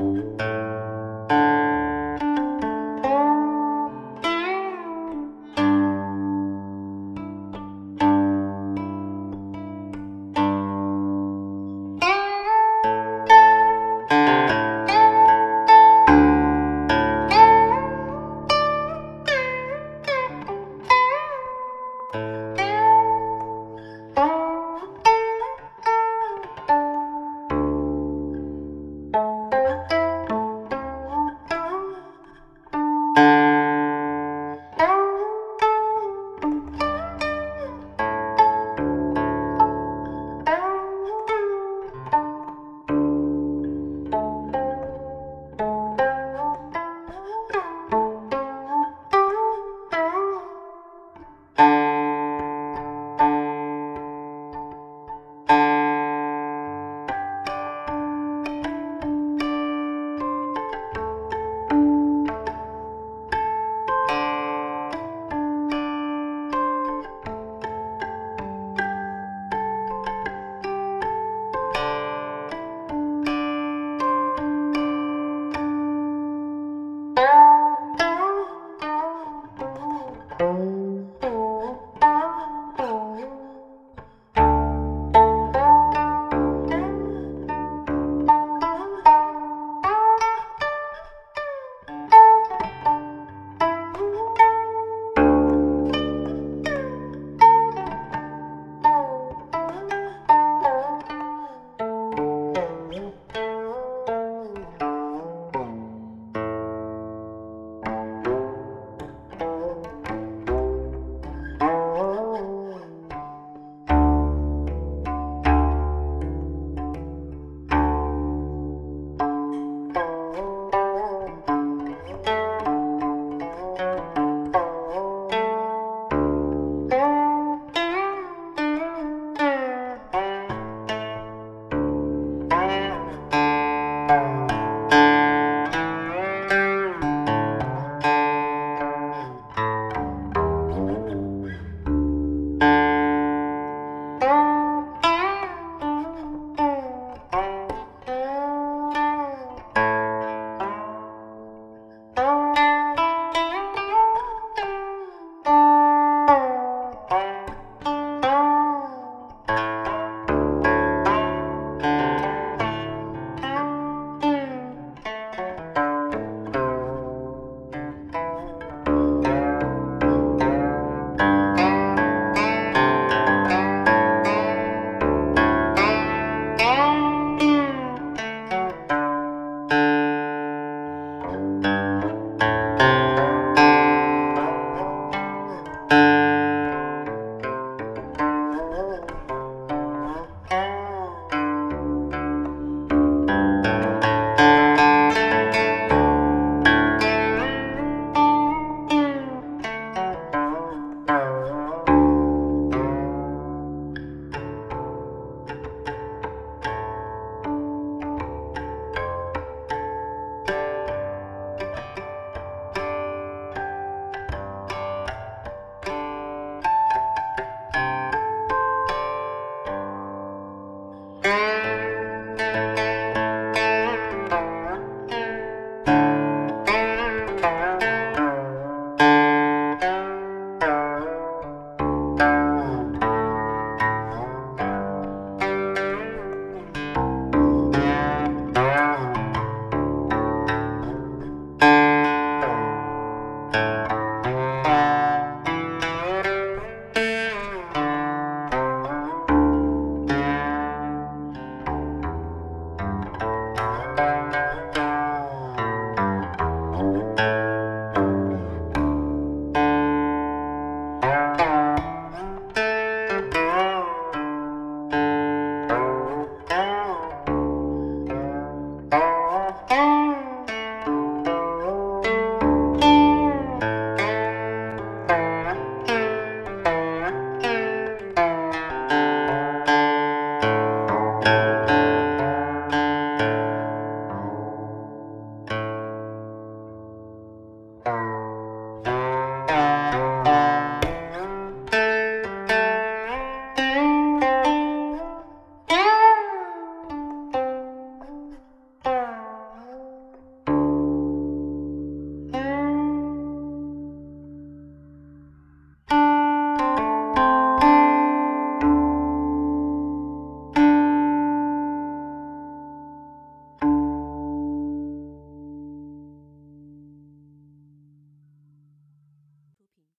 Música